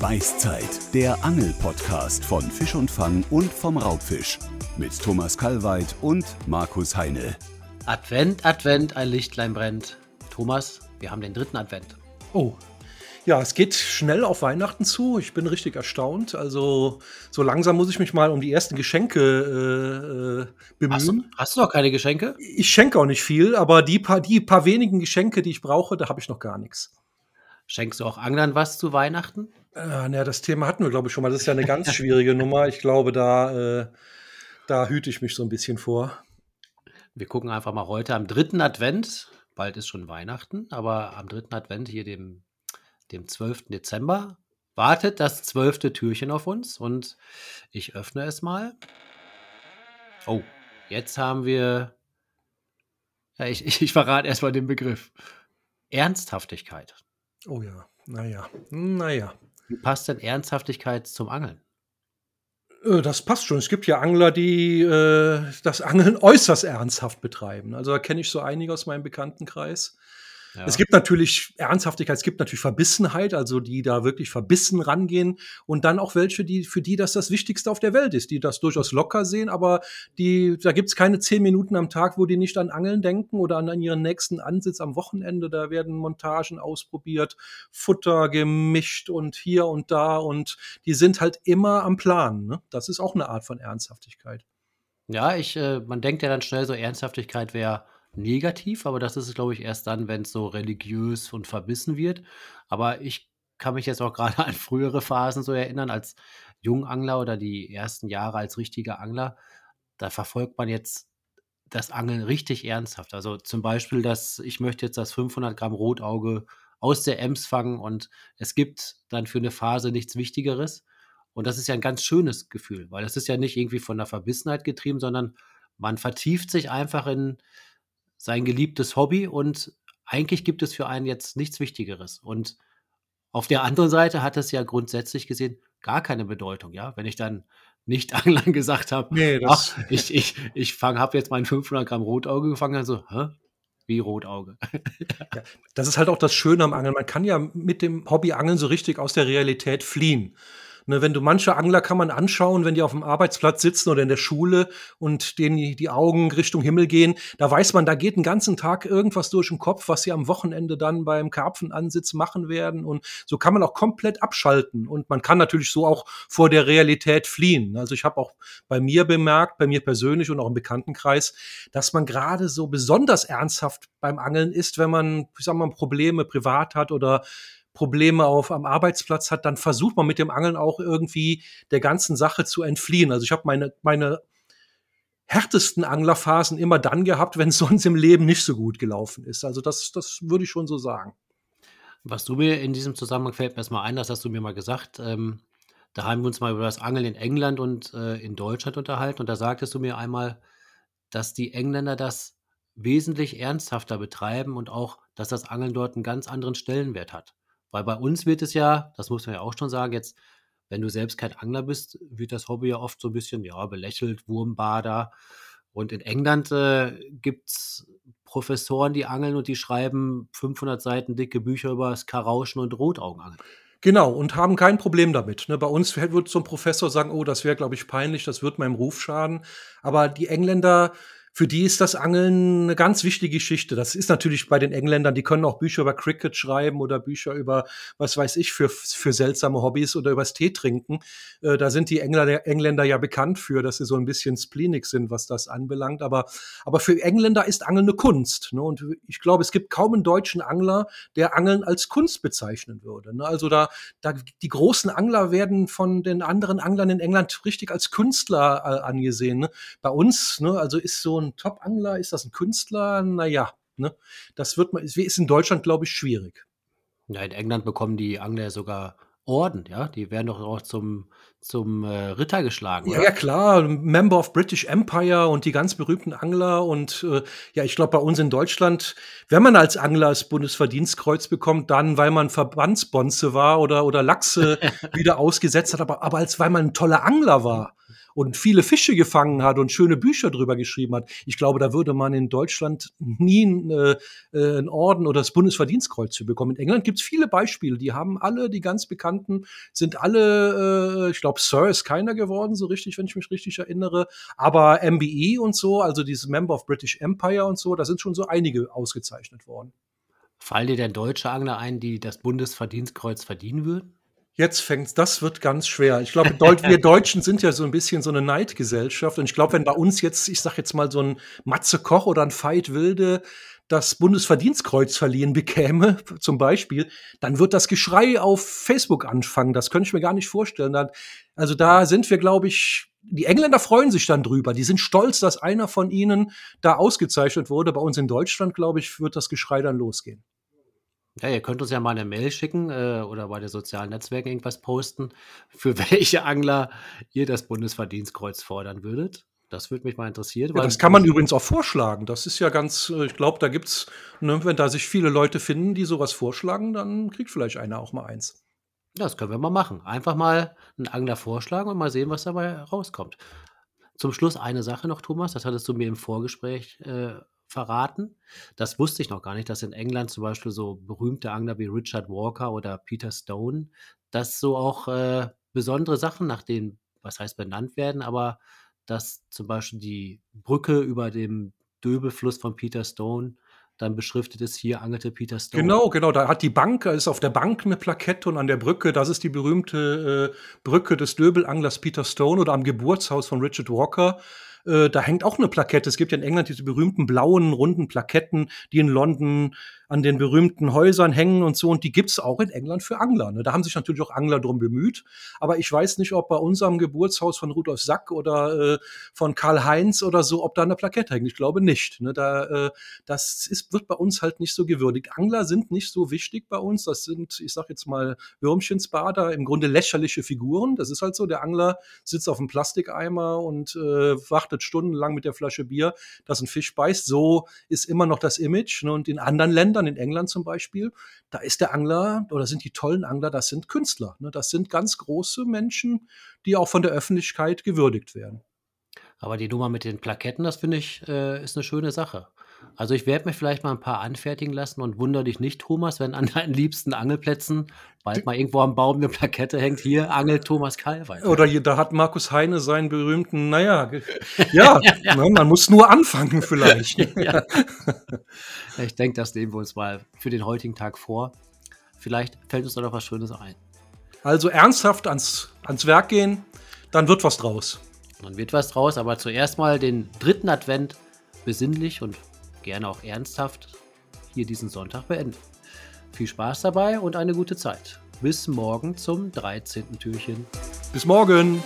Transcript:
Beißzeit, der Angel-Podcast von Fisch und Fang und vom Raubfisch. Mit Thomas Kalweit und Markus Heine. Advent, Advent, ein Lichtlein brennt. Thomas, wir haben den dritten Advent. Oh. Ja, es geht schnell auf Weihnachten zu. Ich bin richtig erstaunt. Also, so langsam muss ich mich mal um die ersten Geschenke äh, äh bemühen. Hast du, hast du noch keine Geschenke? Ich schenke auch nicht viel, aber die paar, die paar wenigen Geschenke, die ich brauche, da habe ich noch gar nichts. Schenkst du auch Anglern was zu Weihnachten? Äh, naja, das Thema hatten wir, glaube ich, schon mal. Das ist ja eine ganz schwierige Nummer. Ich glaube, da, äh, da hüte ich mich so ein bisschen vor. Wir gucken einfach mal heute am dritten Advent. Bald ist schon Weihnachten, aber am dritten Advent, hier dem, dem 12. Dezember, wartet das zwölfte Türchen auf uns und ich öffne es mal. Oh, jetzt haben wir. Ja, ich, ich, ich verrate erstmal den Begriff. Ernsthaftigkeit. Oh ja, naja, naja. Wie passt denn Ernsthaftigkeit zum Angeln? Äh, das passt schon. Es gibt ja Angler, die äh, das Angeln äußerst ernsthaft betreiben. Also da kenne ich so einige aus meinem Bekanntenkreis. Ja. Es gibt natürlich Ernsthaftigkeit, es gibt natürlich Verbissenheit, also die da wirklich verbissen rangehen und dann auch welche, die für die das das Wichtigste auf der Welt ist, die das durchaus locker sehen, aber die da gibt's keine zehn Minuten am Tag, wo die nicht an Angeln denken oder an, an ihren nächsten Ansitz am Wochenende. Da werden Montagen ausprobiert, Futter gemischt und hier und da und die sind halt immer am Plan. Ne? Das ist auch eine Art von Ernsthaftigkeit. Ja, ich, äh, man denkt ja dann schnell so, Ernsthaftigkeit wäre negativ, aber das ist es, glaube ich, erst dann, wenn es so religiös und verbissen wird. Aber ich kann mich jetzt auch gerade an frühere Phasen so erinnern, als Jungangler oder die ersten Jahre als richtiger Angler. Da verfolgt man jetzt das Angeln richtig ernsthaft. Also zum Beispiel, dass ich möchte jetzt das 500 Gramm Rotauge aus der Ems fangen und es gibt dann für eine Phase nichts Wichtigeres. Und das ist ja ein ganz schönes Gefühl, weil das ist ja nicht irgendwie von der Verbissenheit getrieben, sondern man vertieft sich einfach in, sein geliebtes Hobby und eigentlich gibt es für einen jetzt nichts Wichtigeres. Und auf der anderen Seite hat es ja grundsätzlich gesehen gar keine Bedeutung, ja. Wenn ich dann nicht Anglern gesagt habe, nee, ach, ich, ich, ich habe jetzt meinen 500 Gramm Rotauge gefangen, dann so, hä? Wie Rotauge. ja, das ist halt auch das Schöne am Angeln. Man kann ja mit dem Hobby Angeln so richtig aus der Realität fliehen. Ne, wenn du manche Angler kann man anschauen, wenn die auf dem Arbeitsplatz sitzen oder in der Schule und denen die, Augen Richtung Himmel gehen, da weiß man, da geht den ganzen Tag irgendwas durch den Kopf, was sie am Wochenende dann beim Karpfenansitz machen werden. Und so kann man auch komplett abschalten. Und man kann natürlich so auch vor der Realität fliehen. Also ich habe auch bei mir bemerkt, bei mir persönlich und auch im Bekanntenkreis, dass man gerade so besonders ernsthaft beim Angeln ist, wenn man, ich sag mal, Probleme privat hat oder Probleme auf am Arbeitsplatz hat, dann versucht man mit dem Angeln auch irgendwie der ganzen Sache zu entfliehen. Also ich habe meine meine härtesten Anglerphasen immer dann gehabt, wenn es sonst im Leben nicht so gut gelaufen ist. Also das das würde ich schon so sagen. Was du mir in diesem Zusammenhang fällt mir erstmal ein, das hast du mir mal gesagt. Ähm, da haben wir uns mal über das Angeln in England und äh, in Deutschland unterhalten und da sagtest du mir einmal, dass die Engländer das wesentlich ernsthafter betreiben und auch, dass das Angeln dort einen ganz anderen Stellenwert hat. Weil bei uns wird es ja, das muss man ja auch schon sagen, jetzt, wenn du selbst kein Angler bist, wird das Hobby ja oft so ein bisschen, ja, belächelt, Wurmbader. Und in England äh, gibt es Professoren, die angeln und die schreiben 500 Seiten dicke Bücher über das Karauschen und Rotaugenangeln. Genau, und haben kein Problem damit. Ne? Bei uns wird so ein Professor sagen, oh, das wäre, glaube ich, peinlich, das wird meinem Ruf schaden. Aber die Engländer für die ist das Angeln eine ganz wichtige Geschichte. Das ist natürlich bei den Engländern, die können auch Bücher über Cricket schreiben oder Bücher über, was weiß ich, für, für seltsame Hobbys oder übers Tee trinken. Äh, da sind die Engländer, Engländer ja bekannt für, dass sie so ein bisschen spleenig sind, was das anbelangt. Aber, aber für Engländer ist Angeln eine Kunst. Ne? Und ich glaube, es gibt kaum einen deutschen Angler, der Angeln als Kunst bezeichnen würde. Ne? Also da, da, die großen Angler werden von den anderen Anglern in England richtig als Künstler äh, angesehen. Ne? Bei uns, ne, also ist so ein ein Top-Angler? Ist das ein Künstler? Naja, ne? Das wird man, ist in Deutschland, glaube ich, schwierig. Ja, in England bekommen die Angler sogar Orden, ja? Die werden doch auch zum, zum äh, Ritter geschlagen. Oder? Ja, klar, Member of British Empire und die ganz berühmten Angler. Und äh, ja, ich glaube, bei uns in Deutschland, wenn man als Angler das Bundesverdienstkreuz bekommt, dann, weil man Verbandsbonze war oder, oder Lachse wieder ausgesetzt hat, aber, aber als weil man ein toller Angler war. Und viele Fische gefangen hat und schöne Bücher drüber geschrieben hat. Ich glaube, da würde man in Deutschland nie äh, äh einen Orden oder das Bundesverdienstkreuz zu bekommen. In England gibt es viele Beispiele. Die haben alle, die ganz bekannten, sind alle, äh, ich glaube, Sir ist keiner geworden, so richtig, wenn ich mich richtig erinnere. Aber MBE und so, also dieses Member of British Empire und so, da sind schon so einige ausgezeichnet worden. Fallen dir denn deutsche Angler ein, die das Bundesverdienstkreuz verdienen würden? Jetzt fängt's, das wird ganz schwer. Ich glaube, wir Deutschen sind ja so ein bisschen so eine Neidgesellschaft. Und ich glaube, wenn bei uns jetzt, ich sag jetzt mal, so ein Matze Koch oder ein Veit Wilde das Bundesverdienstkreuz verliehen bekäme, zum Beispiel, dann wird das Geschrei auf Facebook anfangen. Das könnte ich mir gar nicht vorstellen. Also da sind wir, glaube ich, die Engländer freuen sich dann drüber. Die sind stolz, dass einer von ihnen da ausgezeichnet wurde. Bei uns in Deutschland, glaube ich, wird das Geschrei dann losgehen. Ja, ihr könnt uns ja mal eine Mail schicken äh, oder bei den sozialen Netzwerken irgendwas posten, für welche Angler ihr das Bundesverdienstkreuz fordern würdet. Das würde mich mal interessieren. Ja, das kann man übrigens auch vorschlagen. Das ist ja ganz, äh, ich glaube, da gibt's, ne, wenn da sich viele Leute finden, die sowas vorschlagen, dann kriegt vielleicht einer auch mal eins. Das können wir mal machen. Einfach mal einen Angler vorschlagen und mal sehen, was dabei rauskommt. Zum Schluss eine Sache noch, Thomas, das hattest du mir im Vorgespräch äh, verraten. Das wusste ich noch gar nicht, dass in England zum Beispiel so berühmte Angler wie Richard Walker oder Peter Stone, dass so auch äh, besondere Sachen nach denen, was heißt benannt werden, aber dass zum Beispiel die Brücke über dem Döbelfluss von Peter Stone dann beschriftet ist, hier angelte Peter Stone. Genau, genau. Da hat die Bank, ist auf der Bank eine Plakette und an der Brücke, das ist die berühmte äh, Brücke des Döbelanglers Peter Stone oder am Geburtshaus von Richard Walker äh, da hängt auch eine Plakette. Es gibt ja in England diese berühmten blauen, runden Plaketten, die in London an den berühmten Häusern hängen und so. Und die gibt's auch in England für Angler. Ne? Da haben sich natürlich auch Angler drum bemüht. Aber ich weiß nicht, ob bei unserem Geburtshaus von Rudolf Sack oder äh, von Karl Heinz oder so, ob da eine Plakette hängt. Ich glaube nicht. Ne? Da, äh, das ist, wird bei uns halt nicht so gewürdigt. Angler sind nicht so wichtig bei uns. Das sind, ich sag jetzt mal, Würmchensbader, im Grunde lächerliche Figuren. Das ist halt so. Der Angler sitzt auf dem Plastikeimer und äh, wartet stundenlang mit der Flasche Bier, dass ein Fisch beißt. So ist immer noch das Image. Ne? Und in anderen Ländern Ländern, in England zum Beispiel, da ist der Angler oder sind die tollen Angler, das sind Künstler. Ne? Das sind ganz große Menschen, die auch von der Öffentlichkeit gewürdigt werden. Aber die Nummer mit den Plaketten, das finde ich, äh, ist eine schöne Sache. Also ich werde mir vielleicht mal ein paar anfertigen lassen und wundere dich nicht, Thomas, wenn an deinen liebsten Angelplätzen bald mal irgendwo am Baum eine Plakette hängt, hier angelt Thomas Kalweit. Oder hier, da hat Markus Heine seinen berühmten, naja, ja, ja, ja. Ne, man muss nur anfangen vielleicht. ja. Ich denke, das nehmen wir uns mal für den heutigen Tag vor. Vielleicht fällt uns da noch was Schönes ein. Also ernsthaft ans, ans Werk gehen, dann wird was draus. Dann wird was draus, aber zuerst mal den dritten Advent besinnlich und gerne auch ernsthaft hier diesen Sonntag beenden. Viel Spaß dabei und eine gute Zeit. Bis morgen zum 13. Türchen. Bis morgen!